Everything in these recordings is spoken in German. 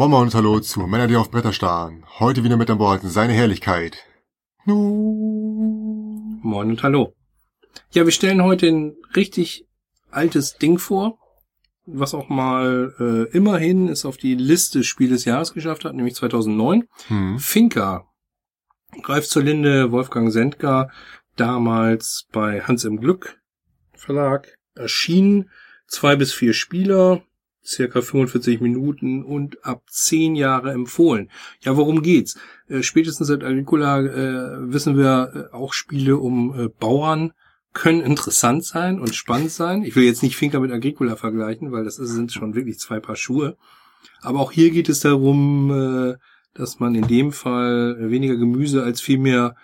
Mama und Hallo zu Männer, die auf Bretter starren. Heute wieder mit an Bord seine Herrlichkeit. Nu. Moin und Hallo. Ja, wir stellen heute ein richtig altes Ding vor, was auch mal äh, immerhin es auf die Liste Spiel des Jahres geschafft hat, nämlich 2009. Hm. Finca. Greift zur Linde, Wolfgang Sendker, damals bei Hans im Glück Verlag erschienen. Zwei bis vier Spieler, circa 45 Minuten und ab 10 Jahre empfohlen. Ja, worum geht's? Äh, spätestens seit Agricola äh, wissen wir äh, auch Spiele um äh, Bauern können interessant sein und spannend sein. Ich will jetzt nicht Finker mit Agricola vergleichen, weil das sind schon wirklich zwei Paar Schuhe. Aber auch hier geht es darum, äh, dass man in dem Fall weniger Gemüse als vielmehr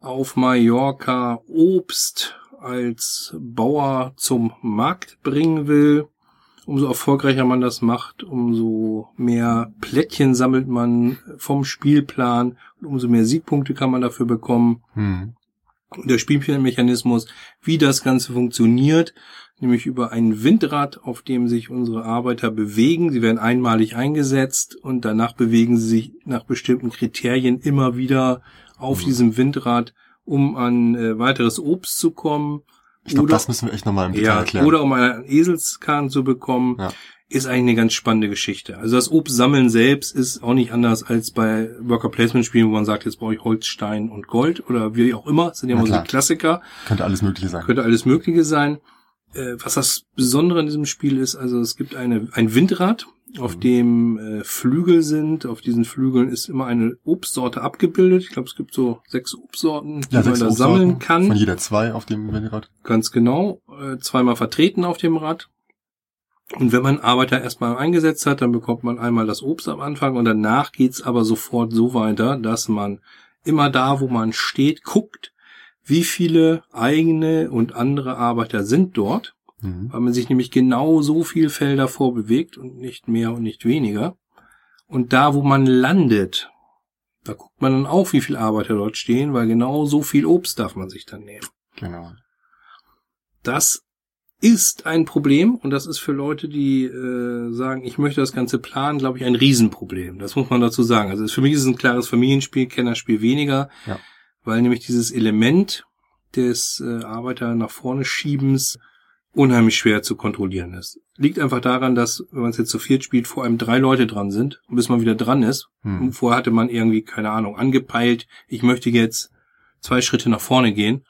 auf Mallorca Obst als Bauer zum Markt bringen will umso erfolgreicher man das macht, umso mehr Plättchen sammelt man vom Spielplan und umso mehr Siegpunkte kann man dafür bekommen. Hm. Der Spielmechanismus, wie das Ganze funktioniert, nämlich über ein Windrad, auf dem sich unsere Arbeiter bewegen. Sie werden einmalig eingesetzt und danach bewegen sie sich nach bestimmten Kriterien immer wieder auf hm. diesem Windrad, um an äh, weiteres Obst zu kommen ich glaube, das müssen wir echt nochmal im Detail ja, erklären. Oder um einen Eselskahn zu bekommen, ja. ist eigentlich eine ganz spannende Geschichte. Also das Obstsammeln selbst ist auch nicht anders als bei Worker Placement Spielen, wo man sagt, jetzt brauche ich Holz, Stein und Gold oder wie auch immer. Das sind ja immer so Klassiker. Könnte alles Mögliche sein. Könnte alles Mögliche sein. Äh, was das Besondere in diesem Spiel ist, also es gibt eine, ein Windrad, auf mhm. dem äh, Flügel sind. Auf diesen Flügeln ist immer eine Obstsorte abgebildet. Ich glaube, es gibt so sechs Obstsorten, die ja, man da sammeln kann. Von jeder zwei auf dem Windrad. Ganz genau. Äh, zweimal vertreten auf dem Rad. Und wenn man Arbeiter erstmal eingesetzt hat, dann bekommt man einmal das Obst am Anfang und danach geht's aber sofort so weiter, dass man immer da, wo man steht, guckt, wie viele eigene und andere Arbeiter sind dort mhm. weil man sich nämlich genau so viel Felder vorbewegt und nicht mehr und nicht weniger. Und da, wo man landet, da guckt man dann auch, wie viele Arbeiter dort stehen, weil genau so viel Obst darf man sich dann nehmen. Genau. Das ist ein Problem und das ist für Leute, die äh, sagen, ich möchte das Ganze planen, glaube ich, ein Riesenproblem. Das muss man dazu sagen. Also für mich ist es ein klares Familienspiel, Kennerspiel weniger, ja. Weil nämlich dieses Element des äh, Arbeiter nach vorne Schiebens unheimlich schwer zu kontrollieren ist. Liegt einfach daran, dass, wenn man es jetzt zu viert spielt, vor allem drei Leute dran sind, bis man wieder dran ist. Hm. vorher hatte man irgendwie, keine Ahnung, angepeilt, ich möchte jetzt zwei Schritte nach vorne gehen.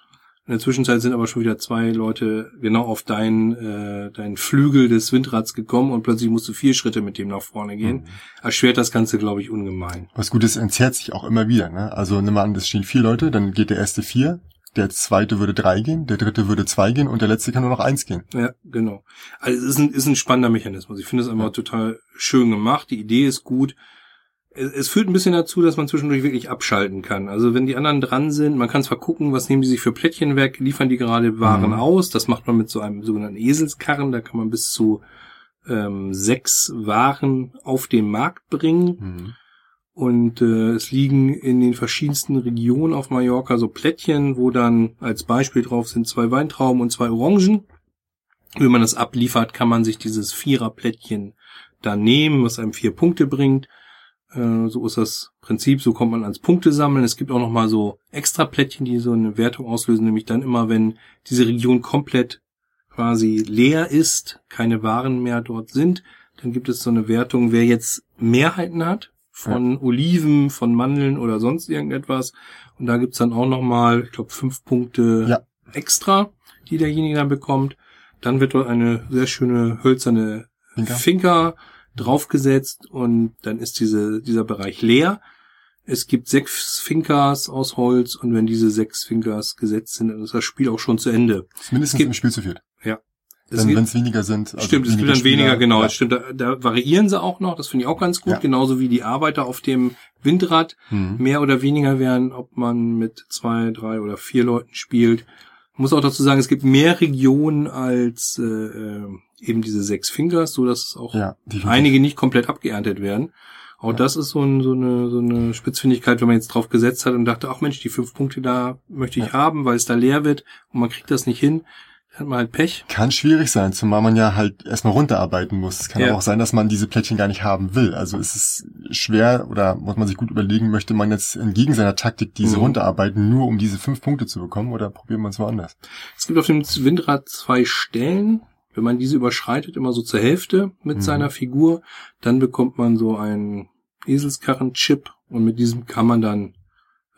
In der Zwischenzeit sind aber schon wieder zwei Leute genau auf deinen äh, deinen Flügel des Windrads gekommen und plötzlich musst du vier Schritte mit dem nach vorne gehen. Mhm. Erschwert das Ganze, glaube ich, ungemein. Was gut ist, entzerrt sich auch immer wieder. Ne? Also nimm mal an, es stehen vier Leute, dann geht der erste vier, der zweite würde drei gehen, der dritte würde zwei gehen und der letzte kann nur noch eins gehen. Ja, genau. Also es ist ein, ist ein spannender Mechanismus. Ich finde es einfach ja. total schön gemacht. Die Idee ist gut. Es, es, führt ein bisschen dazu, dass man zwischendurch wirklich abschalten kann. Also wenn die anderen dran sind, man kann zwar gucken, was nehmen die sich für Plättchen weg, liefern die gerade Waren mhm. aus. Das macht man mit so einem sogenannten Eselskarren. Da kann man bis zu ähm, sechs Waren auf den Markt bringen. Mhm. Und äh, es liegen in den verschiedensten Regionen auf Mallorca so Plättchen, wo dann als Beispiel drauf sind zwei Weintrauben und zwei Orangen. Wenn man das abliefert, kann man sich dieses Viererplättchen da nehmen, was einem vier Punkte bringt. Äh, so ist das Prinzip, so kommt man ans Punkte sammeln. Es gibt auch noch mal so extra Plättchen, die so eine Wertung auslösen, nämlich dann immer, wenn diese Region komplett quasi leer ist, keine Waren mehr dort sind, dann gibt es so eine Wertung, wer jetzt Mehrheiten hat von ja. Oliven, von Mandeln oder sonst irgendetwas. Und da gibt's dann auch nochmal, ich glaube, fünf Punkte ja. extra, die derjenige dann bekommt. Dann wird dort eine sehr schöne hölzerne Finker draufgesetzt und dann ist diese, dieser Bereich leer. Es gibt sechs Finkers aus Holz und wenn diese sechs Finkers gesetzt sind, dann ist das Spiel auch schon zu Ende. Mindestens gibt, im Spiel zu viert. Ja. Wenn es weniger sind. Also stimmt, es gibt dann Spieler, weniger, genau. Ja. Stimmt, da, da variieren sie auch noch. Das finde ich auch ganz gut. Ja. Genauso wie die Arbeiter auf dem Windrad mhm. mehr oder weniger werden, ob man mit zwei, drei oder vier Leuten spielt. Ich muss auch dazu sagen, es gibt mehr Regionen als äh, äh eben diese sechs Fingers, so dass auch ja, einige nicht komplett abgeerntet werden. Auch ja. das ist so, ein, so, eine, so eine Spitzfindigkeit, wenn man jetzt drauf gesetzt hat und dachte, ach Mensch, die fünf Punkte da möchte ich ja. haben, weil es da leer wird und man kriegt das nicht hin hat man halt Pech. Kann schwierig sein, zumal man ja halt erstmal runterarbeiten muss. Es kann Ja. aber auch sein, dass man diese Plättchen gar nicht haben will. Also es ist schwer oder muss man sich gut überlegen, möchte man jetzt entgegen seiner Taktik diese Mhm. runterarbeiten, nur um diese fünf Punkte zu bekommen oder probieren wir es woanders? Es gibt auf dem Windrad zwei Stellen. Wenn man diese überschreitet, immer so zur Hälfte mit Mhm. seiner Figur, dann bekommt man so einen Eselskarren-Chip und mit diesem kann man dann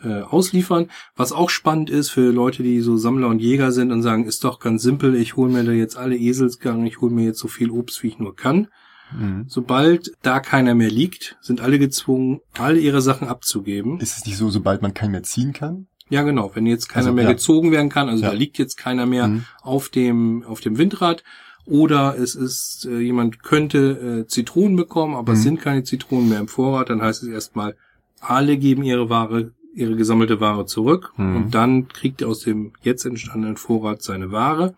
äh, ausliefern. Was auch spannend ist für Leute, die so Sammler und Jäger sind und sagen, ist doch ganz simpel, ich hole mir da jetzt alle Eselskarren, ich hole mir jetzt so viel Obst, wie ich nur kann. Mhm. Sobald da keiner mehr liegt, sind alle gezwungen, alle ihre Sachen abzugeben. Ist es nicht so, sobald man keinen mehr ziehen kann? Ja, genau. Wenn jetzt keiner Also, mehr ja. gezogen werden kann, also Ja. da liegt jetzt keiner mehr Mhm. auf dem auf dem Windrad oder es ist äh, jemand könnte äh, Zitronen bekommen, aber es Mhm. sind keine Zitronen mehr im Vorrat, dann heißt es erstmal alle geben ihre Ware ihre gesammelte Ware zurück Mhm. und dann kriegt er aus dem jetzt entstandenen Vorrat seine Ware.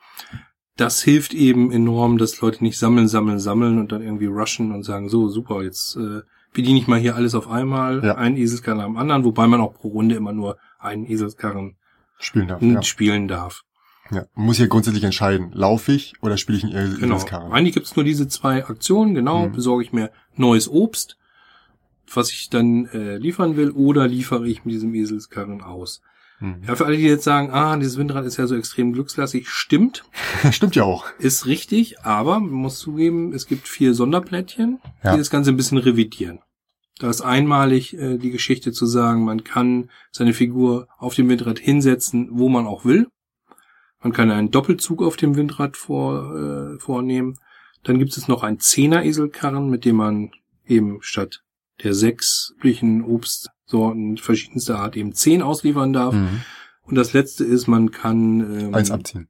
Das hilft eben enorm, dass Leute nicht sammeln, sammeln, sammeln und dann irgendwie rushen und sagen, so super, jetzt äh, bediene ich mal hier alles auf einmal, Ja. einen Eselskarren am anderen, wobei man auch pro Runde immer nur einen Eselskarren Spielen darf. Ja. spielen darf. Ja. Man muss ja grundsätzlich entscheiden, laufe ich oder spiele ich einen Esel Genau. Eselskarren? Eigentlich gibt's nur diese zwei Aktionen, genau. Mhm. Besorge ich mir neues Obst, was ich dann äh, liefern will, oder liefere ich mit diesem Eselskarren aus. Mhm. Ja, für alle, die jetzt sagen, ah, dieses Windrad ist ja so extrem glückslastig, stimmt, Stimmt ja auch. ist richtig, aber man muss zugeben, es gibt vier Sonderplättchen, Ja. die das Ganze ein bisschen revidieren. Da ist einmalig äh, die Geschichte zu sagen, man kann seine Figur auf dem Windrad hinsetzen, wo man auch will. Man kann einen Doppelzug auf dem Windrad vor, äh, vornehmen. Dann gibt es noch einen Zehner-Eselkarren, mit dem man eben statt der sechs üblichen Obstsorten verschiedenster Art eben zehn ausliefern darf. Mhm. Und das letzte ist, man kann ähm, Eins abziehen.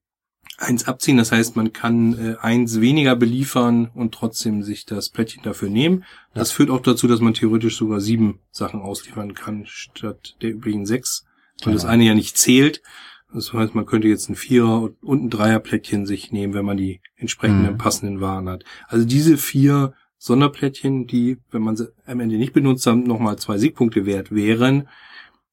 Eins abziehen. Das heißt, man kann äh, eins weniger beliefern und trotzdem sich das Plättchen dafür nehmen. Das führt auch dazu, dass man theoretisch sogar sieben Sachen ausliefern kann, statt der übrigen sechs. Weil das Genau. eine ja nicht zählt. Das heißt, man könnte jetzt ein Vierer- und ein Dreierplättchen sich nehmen, wenn man die entsprechenden Mhm. passenden Waren hat. Also diese vier Sonderplättchen, die, wenn man sie am Ende nicht benutzt haben, nochmal zwei Siegpunkte wert wären,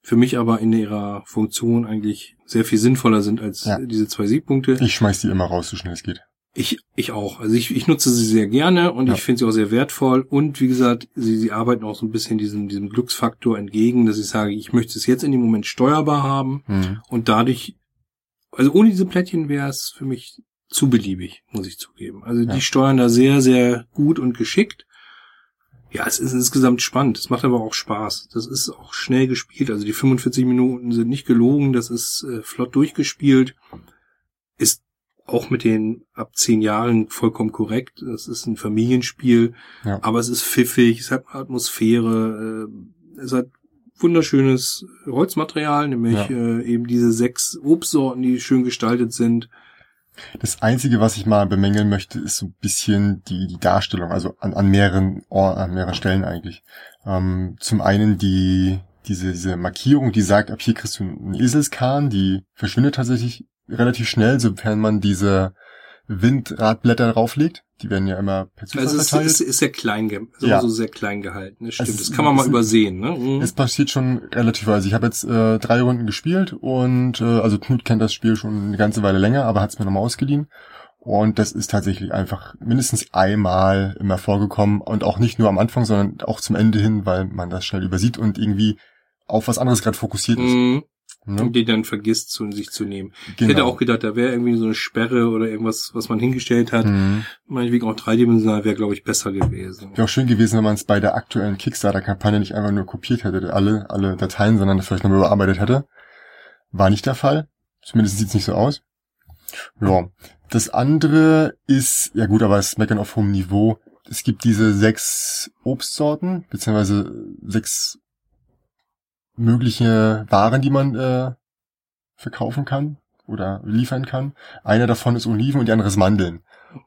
für mich aber in ihrer Funktion eigentlich sehr viel sinnvoller sind als Ja. diese zwei Siegpunkte. Ich schmeiß die immer raus, so schnell es geht. Ich, ich auch. Also ich, ich nutze sie sehr gerne und Ja. ich finde sie auch sehr wertvoll. Und wie gesagt, sie, sie arbeiten auch so ein bisschen diesem, diesem Glücksfaktor entgegen, dass ich sage, ich möchte es jetzt in dem Moment steuerbar haben Mhm. und dadurch, also ohne diese Plättchen wäre es für mich zu beliebig, muss ich zugeben. Also Ja. die steuern da sehr, sehr gut und geschickt. Ja, es ist insgesamt spannend. Es macht aber auch Spaß. Das ist auch schnell gespielt. Also die 45 Minuten sind nicht gelogen. Das ist äh, flott durchgespielt. Ist auch mit den ab zehn Jahren vollkommen korrekt. Das ist ein Familienspiel. Ja. Aber es ist pfiffig. Es hat Atmosphäre. Äh, es hat wunderschönes Holzmaterial, nämlich Ja. äh, eben diese sechs Obstsorten, die schön gestaltet sind. Das Einzige, was ich mal bemängeln möchte, ist so ein bisschen die, die Darstellung, also an, an mehreren Or an mehreren Stellen eigentlich. Ähm, zum einen die diese, diese Markierung, die sagt, ab hier kriegst du einen Eselskahn, die verschwindet tatsächlich relativ schnell, sofern man diese Windradblätter drauflegt. Die werden ja immer per Zufall Also es ist, ist, sehr klein, ist Ja. so sehr klein gehalten. Das stimmt. Es das kann man mal übersehen. Ne? Mhm. Es passiert schon relativ also Ich habe jetzt äh, drei Runden gespielt und äh, also Knut kennt das Spiel schon eine ganze Weile länger, aber hat es mir nochmal ausgeliehen. Und das ist tatsächlich einfach mindestens einmal immer vorgekommen und auch nicht nur am Anfang, sondern auch zum Ende hin, weil man das schnell übersieht und irgendwie auf was anderes gerade fokussiert ist. Mhm. Ne? Und die dann vergisst, zu sich zu nehmen. Ich Genau. hätte auch gedacht, da wäre irgendwie so eine Sperre oder irgendwas, was man hingestellt hat. Mhm. Meinetwegen auch dreidimensional wäre, glaube ich, besser gewesen. Wäre auch schön gewesen, wenn man es bei der aktuellen Kickstarter-Kampagne nicht einfach nur kopiert hätte, alle, alle Dateien, sondern das vielleicht nochmal überarbeitet hätte. War nicht der Fall. Zumindest sieht's nicht so aus. Ja. Das andere ist, ja gut, aber es ist Meckern auf hohem Niveau. Es gibt diese sechs Obstsorten, beziehungsweise sechs mögliche Waren, die man äh, verkaufen kann oder liefern kann. Einer davon ist Oliven und die andere ist Mandeln.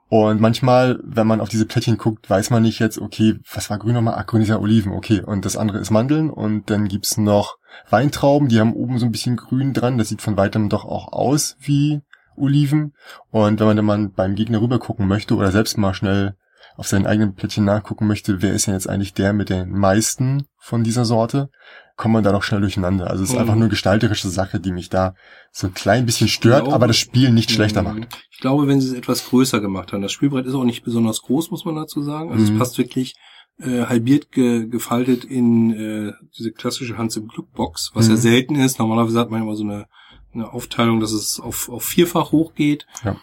Und manchmal, wenn man auf diese Plättchen guckt, weiß man nicht jetzt, okay, was war grün nochmal? Ah, grün ist ja Oliven, okay. Und das andere ist Mandeln. Und dann gibt's noch Weintrauben, die haben oben so ein bisschen grün dran. Das sieht von weitem doch auch aus wie Oliven. Und wenn man dann mal beim Gegner rüber gucken möchte oder selbst mal schnell auf seinen eigenen Plättchen nachgucken möchte, wer ist denn jetzt eigentlich der mit den meisten von dieser Sorte, kommt man da doch schnell durcheinander. Also es ist mhm. einfach nur gestalterische Sache, die mich da so ein klein bisschen stört, glaube, aber das Spiel nicht schlechter mhm. macht. Ich glaube, wenn sie es etwas größer gemacht haben, das Spielbrett ist auch nicht besonders groß, muss man dazu sagen. Also mhm. es passt wirklich äh, halbiert ge, gefaltet in äh, diese klassische Hans im Glück Box, was ja mhm. selten ist. Normalerweise hat man immer so eine, eine Aufteilung, dass es auf, auf vierfach hochgeht. Ja.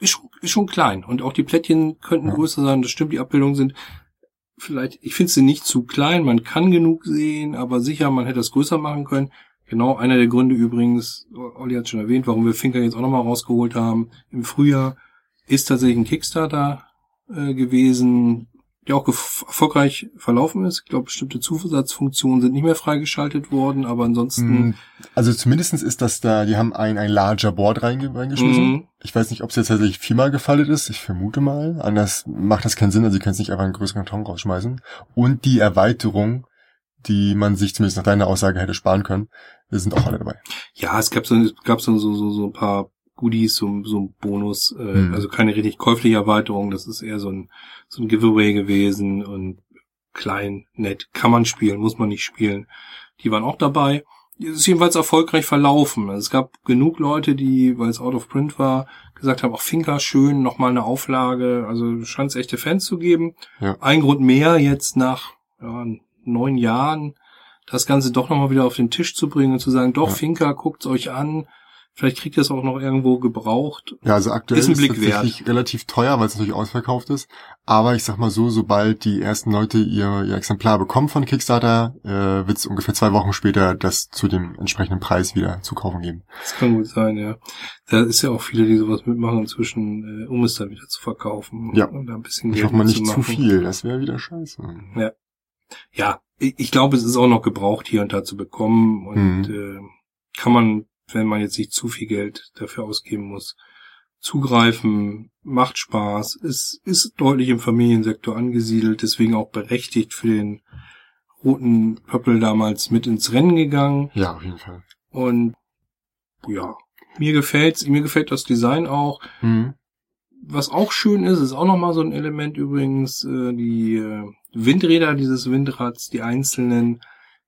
Ist, schon, ist schon klein. Und auch die Plättchen könnten ja. größer sein. Das stimmt, die Abbildungen sind vielleicht, ich finde sie nicht zu klein, man kann genug sehen, aber sicher, man hätte es größer machen können. Genau einer der Gründe übrigens, Olli hat schon erwähnt, warum wir Finker jetzt auch nochmal rausgeholt haben im Frühjahr, ist tatsächlich ein Kickstarter äh, gewesen, der auch erfolgreich verlaufen ist. Ich glaube, bestimmte Zusatzfunktionen sind nicht mehr freigeschaltet worden, aber ansonsten. Hm, also zumindestens ist das da, die haben ein, ein larger Board reingeschmissen. Mhm. Ich weiß nicht, ob es jetzt tatsächlich viermal gefaltet ist. Ich vermute mal. Anders macht das keinen Sinn. Also sie können es nicht einfach einen größeren Karton rausschmeißen. Und die Erweiterung, die man sich zumindest nach deiner Aussage hätte sparen können, sind auch alle dabei. Ja, es gab so, es gab so, so, so ein paar Goodies, so, so ein Bonus, äh, mhm. also keine richtig käufliche Erweiterung, das ist eher so ein, so ein Giveaway gewesen und klein, nett, kann man spielen, muss man nicht spielen. Die waren auch dabei. Es ist jedenfalls erfolgreich verlaufen. Also es gab genug Leute, die, weil es out of print war, gesagt haben, auch Finker schön, nochmal eine Auflage. Also scheint es echte Fans zu geben. Ja. Ein Grund mehr jetzt nach ja, neun Jahren, das Ganze doch nochmal wieder auf den Tisch zu bringen und zu sagen, doch, ja. Finker, guckt's euch an. Vielleicht kriegt ihr es auch noch irgendwo gebraucht. Ja, also aktuell ist, ein Blick ist tatsächlich wert. relativ teuer, weil es natürlich ausverkauft ist. Aber ich sag mal so, sobald die ersten Leute ihr, ihr Exemplar bekommen von Kickstarter, äh, wird es ungefähr zwei Wochen später das zu dem entsprechenden Preis wieder zu kaufen geben. Das kann gut sein, ja. Da ist ja auch viele, die sowas mitmachen inzwischen, äh, um es dann wieder zu verkaufen. Ja. Und da ein bisschen ich hoffe mal nicht zu, zu viel, das wäre wieder scheiße. Ja. Ja, ich, ich glaube, es ist auch noch gebraucht, hier und da zu bekommen und mhm. äh, kann man wenn man jetzt nicht zu viel Geld dafür ausgeben muss. Zugreifen macht Spaß, es ist deutlich im Familiensektor angesiedelt, deswegen auch berechtigt für den roten Pöppel damals mit ins Rennen gegangen. Ja, auf jeden Fall. Und ja, mir gefällt's, mir gefällt das Design auch. Mhm. Was auch schön ist, ist auch nochmal so ein Element übrigens, äh, die äh, Windräder dieses Windrads, die einzelnen,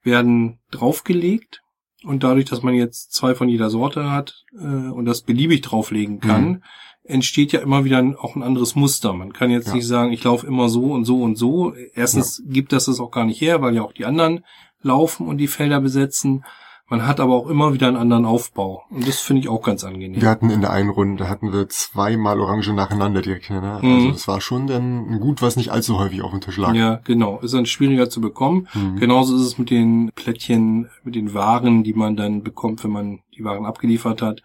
werden draufgelegt und dadurch, dass man jetzt zwei von jeder Sorte hat äh, und das beliebig drauflegen kann, mhm. entsteht ja immer wieder auch ein anderes Muster. Man kann jetzt ja. nicht sagen, ich laufe immer so und so und so. Erstens ja. gibt das das auch gar nicht her, weil ja auch die anderen laufen und die Felder besetzen. Man hat aber auch immer wieder einen anderen Aufbau. Und das finde ich auch ganz angenehm. Wir hatten in der einen Runde, hatten wir zweimal Orange nacheinander direkt. Ne? Mhm. Also das war schon dann ein Gut, was nicht allzu häufig auf dem Tisch lag. Ja, genau. Ist dann schwieriger zu bekommen. Mhm. Genauso ist es mit den Plättchen, mit den Waren, die man dann bekommt, wenn man die Waren abgeliefert hat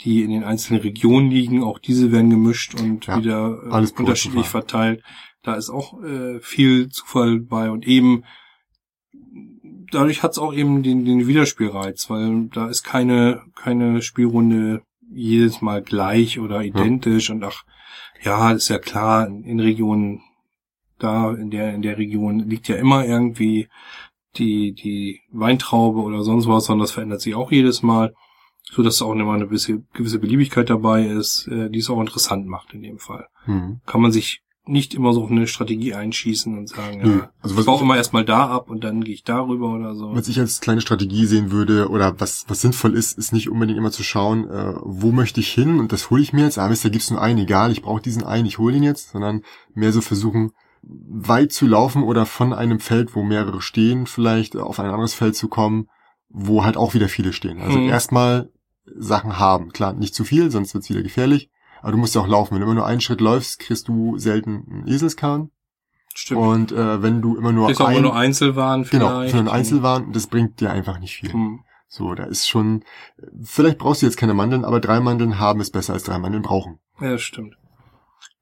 die in den einzelnen Regionen liegen. Auch diese werden gemischt und ja, wieder äh, unterschiedlich verteilt. Da ist auch äh, viel Zufall bei und eben dadurch hat es auch eben den, den Wiederspielreiz, weil da ist keine, keine Spielrunde jedes Mal gleich oder identisch ja. und ach, ja, ist ja klar, in Regionen, da, in der, in der Region liegt ja immer irgendwie die, die Weintraube oder sonst was, sondern das verändert sich auch jedes Mal, so dass auch immer eine gewisse, gewisse Beliebigkeit dabei ist, äh, die es auch interessant macht in dem Fall. Mhm. Kann man sich nicht immer so eine Strategie einschießen und sagen, ja, ja also ich baue immer erstmal da ab und dann gehe ich darüber oder so. Was ich als kleine Strategie sehen würde oder was was sinnvoll ist, ist nicht unbedingt immer zu schauen, äh, wo möchte ich hin und das hole ich mir jetzt. Ah, wisst ihr, gibt's nur einen, egal, ich brauche diesen einen, ich hole ihn jetzt, sondern mehr so versuchen, weit zu laufen oder von einem Feld, wo mehrere stehen, vielleicht auf ein anderes Feld zu kommen, wo halt auch wieder viele stehen. Also hm. erstmal Sachen haben. Klar, nicht zu viel, sonst wird's wieder gefährlich. Aber du musst ja auch laufen. Wenn du immer nur einen Schritt läufst, kriegst du selten einen Eselskahn. Stimmt. Und äh, wenn du immer nur ein, auch immer nur Einzelwaren vielleicht. Genau, für einen Einzelwaren, das bringt dir einfach nicht viel. Hm. So, da ist schon, vielleicht brauchst du jetzt keine Mandeln, aber drei Mandeln haben ist besser als drei Mandeln brauchen. Ja, stimmt.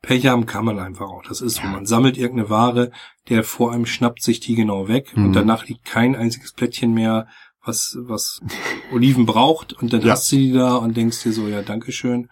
Pech haben kann man einfach auch. Das ist so. Man sammelt irgendeine Ware, der vor einem schnappt sich die genau weg mhm. und danach liegt kein einziges Plättchen mehr, was, was Oliven braucht und dann ja. hast du die da und denkst dir so, ja, Dankeschön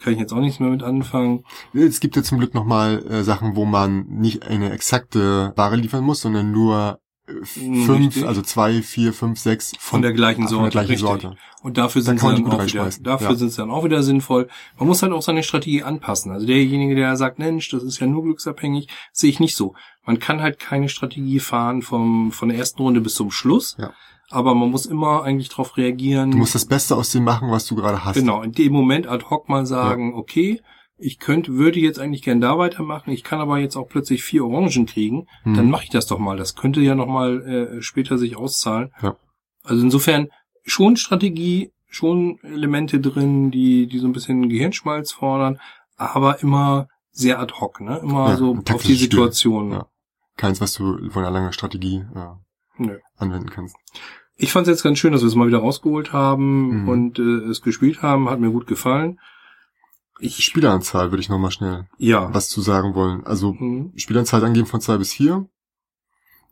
kann ich jetzt auch nichts mehr mit anfangen. Es gibt ja zum Glück nochmal äh, Sachen, wo man nicht eine exakte Ware liefern muss, sondern nur äh, fünf, also zwei, vier, fünf, sechs von, von der gleichen Sorte. Der gleichen Sorte. Und dafür sind sie dann auch wieder, dafür ja. sind sie dann auch wieder sinnvoll. Man muss halt auch seine Strategie anpassen. Also derjenige, der sagt, Mensch, das ist ja nur glücksabhängig, sehe ich nicht so. Man kann halt keine Strategie fahren vom, von der ersten Runde bis zum Schluss. Ja. Aber man muss immer eigentlich darauf reagieren. Du musst das Beste aus dem machen, was du gerade hast. Genau, in dem Moment ad hoc mal sagen, ja. okay, ich könnte, würde jetzt eigentlich gern da weitermachen, ich kann aber jetzt auch plötzlich vier Orangen kriegen, hm. dann mache ich das doch mal. Das könnte ja nochmal äh, später sich auszahlen. Ja. Also insofern schon Strategie, schon Elemente drin, die, die so ein bisschen Gehirnschmalz fordern, aber immer sehr ad hoc, ne? Immer ja, so auf die Situation. Ja. Keins, was du von einer langen Strategie ja, Nö. anwenden kannst. Ich fand es jetzt ganz schön, dass wir es mal wieder rausgeholt haben mhm. und äh, es gespielt haben. Hat mir gut gefallen. Ich, Spieleranzahl würde ich nochmal schnell ja. was zu sagen wollen. Also mhm. Spielanzahl angeben von zwei bis vier.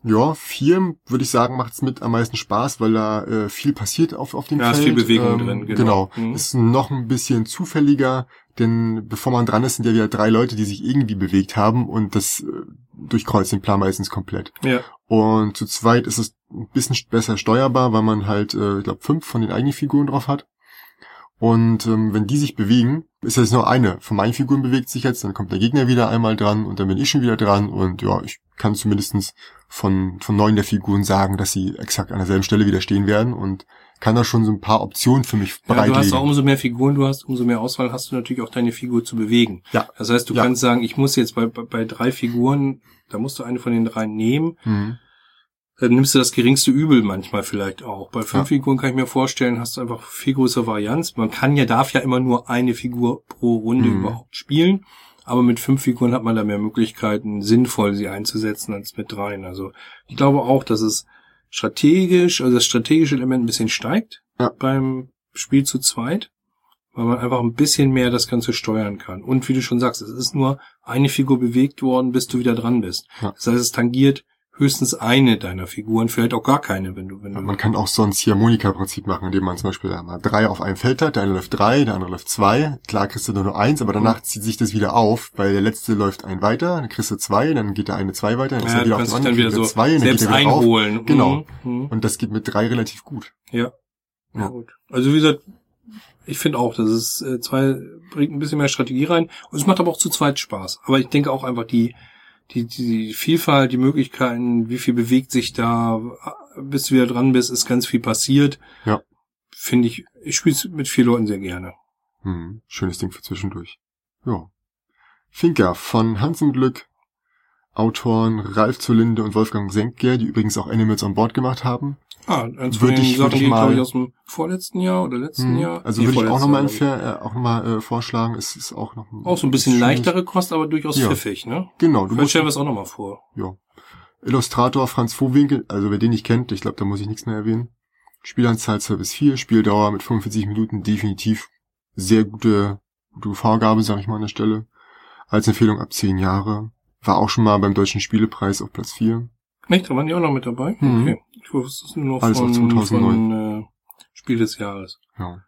Ja, vier würde ich sagen, macht's mit am meisten Spaß, weil da äh, viel passiert auf, auf dem ja, Feld. Ja, ist viel Bewegung ähm, drin, genau. genau. Mhm. Ist noch ein bisschen zufälliger, denn bevor man dran ist, sind ja wieder drei Leute, die sich irgendwie bewegt haben und das äh, durchkreuzt den Plan meistens komplett. Ja. Und zu zweit ist es ein bisschen besser steuerbar, weil man halt, äh, ich glaube, fünf von den eigenen Figuren drauf hat. Und ähm, wenn die sich bewegen, ist jetzt nur eine von meinen Figuren bewegt sich jetzt, dann kommt der Gegner wieder einmal dran und dann bin ich schon wieder dran und ja, ich kann zumindestens von, von neun der Figuren sagen, dass sie exakt an derselben Stelle wieder stehen werden und kann da schon so ein paar Optionen für mich ja, bereitlegen. Du hast auch umso mehr Figuren du hast, umso mehr Auswahl hast du natürlich auch deine Figur zu bewegen. Ja. Das heißt, du ja. kannst sagen, ich muss jetzt bei, bei, bei drei Figuren, da musst du eine von den drei nehmen. Mhm dann nimmst du das geringste Übel manchmal vielleicht auch. Bei fünf ja. Figuren kann ich mir vorstellen, hast du einfach viel größere Varianz. Man kann ja, darf ja immer nur eine Figur pro Runde mhm. überhaupt spielen. Aber mit fünf Figuren hat man da mehr Möglichkeiten, sinnvoll sie einzusetzen als mit dreien. Also ich glaube auch, dass es strategisch, also das strategische Element ein bisschen steigt ja. beim Spiel zu zweit, weil man einfach ein bisschen mehr das Ganze steuern kann. Und wie du schon sagst, es ist nur eine Figur bewegt worden, bis du wieder dran bist. Ja. Das heißt, es tangiert höchstens eine deiner Figuren, vielleicht auch gar keine, wenn du, wenn du. Man kann auch sonst hier Harmonika-Prinzip machen, indem man zum Beispiel mal drei auf einem Feld hat, der eine läuft drei, der andere läuft zwei. Klar kriegst du nur, eins, aber danach mhm. zieht sich das wieder auf, weil der letzte läuft ein weiter, dann kriegst du zwei, dann geht der eine zwei weiter, dann ist ja, er wieder auf dem anderen, dann wieder so zwei, dann selbst geht er wieder einholen. Auf. Genau. Mhm. Und das geht mit drei relativ gut. Ja. ja. ja gut. Also wie gesagt, ich finde auch, dass es äh, zwei bringt ein bisschen mehr Strategie rein und es macht aber auch zu zweit Spaß. Aber ich denke auch einfach die die, die Vielfalt, die Möglichkeiten, wie viel bewegt sich da, bis du wieder dran bist, ist ganz viel passiert. Ja. Finde ich, ich spiele es mit vier Leuten sehr gerne. Hm, schönes Ding für zwischendurch. Ja. Finker von Hansenglück, Autoren Ralf Zulinde und Wolfgang Senkger, die übrigens auch Animals on Board gemacht haben. Ah, eins von den ich, Sachen, die, glaube ich, aus dem vorletzten Jahr oder letzten hm, Jahr. Also würde ich auch nochmal äh, auch mal, äh, vorschlagen, es ist auch noch Auch so ein bisschen leichtere Kost, aber durchaus ja. pfiffig, ne? Genau. Du Vielleicht stellen wir es auch nochmal vor. Ja. Illustrator Franz Vohwinkel, also wer den nicht kennt, ich glaube, da muss ich nichts mehr erwähnen. Spielanzahl 2 bis 4, Spieldauer mit 45 Minuten, definitiv sehr gute, gute Vorgabe, sag ich mal an der Stelle. Als Empfehlung ab 10 Jahre. War auch schon mal beim Deutschen Spielepreis auf Platz 4. Echt? Da waren die auch noch mit dabei? Mhm. Okay. Ich wusste es nur Alles von, 2009. von äh, Spiel des Jahres. Ja.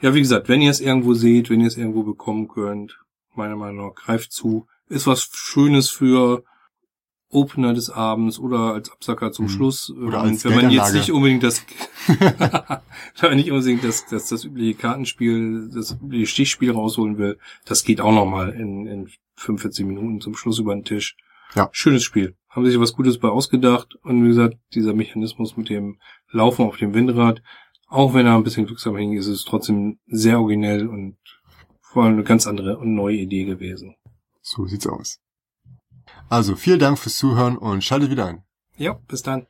Ja, wie gesagt, wenn ihr es irgendwo seht, wenn ihr es irgendwo bekommen könnt, meiner Meinung nach, greift zu. Ist was Schönes für Opener des Abends oder als Absacker zum mhm. Schluss. Oder als wenn man jetzt nicht unbedingt das, wenn man nicht unbedingt das, das, das übliche Kartenspiel, das übliche Stichspiel rausholen will, das geht auch nochmal in, in 45 Minuten zum Schluss über den Tisch. Ja. Schönes Spiel. Haben sich was Gutes bei ausgedacht. Und wie gesagt, dieser Mechanismus mit dem Laufen auf dem Windrad, auch wenn er ein bisschen glücksabhängig ist, ist es trotzdem sehr originell und vor allem eine ganz andere und neue Idee gewesen. So sieht's aus. Also vielen Dank fürs Zuhören und schaltet wieder ein. Ja, bis dann.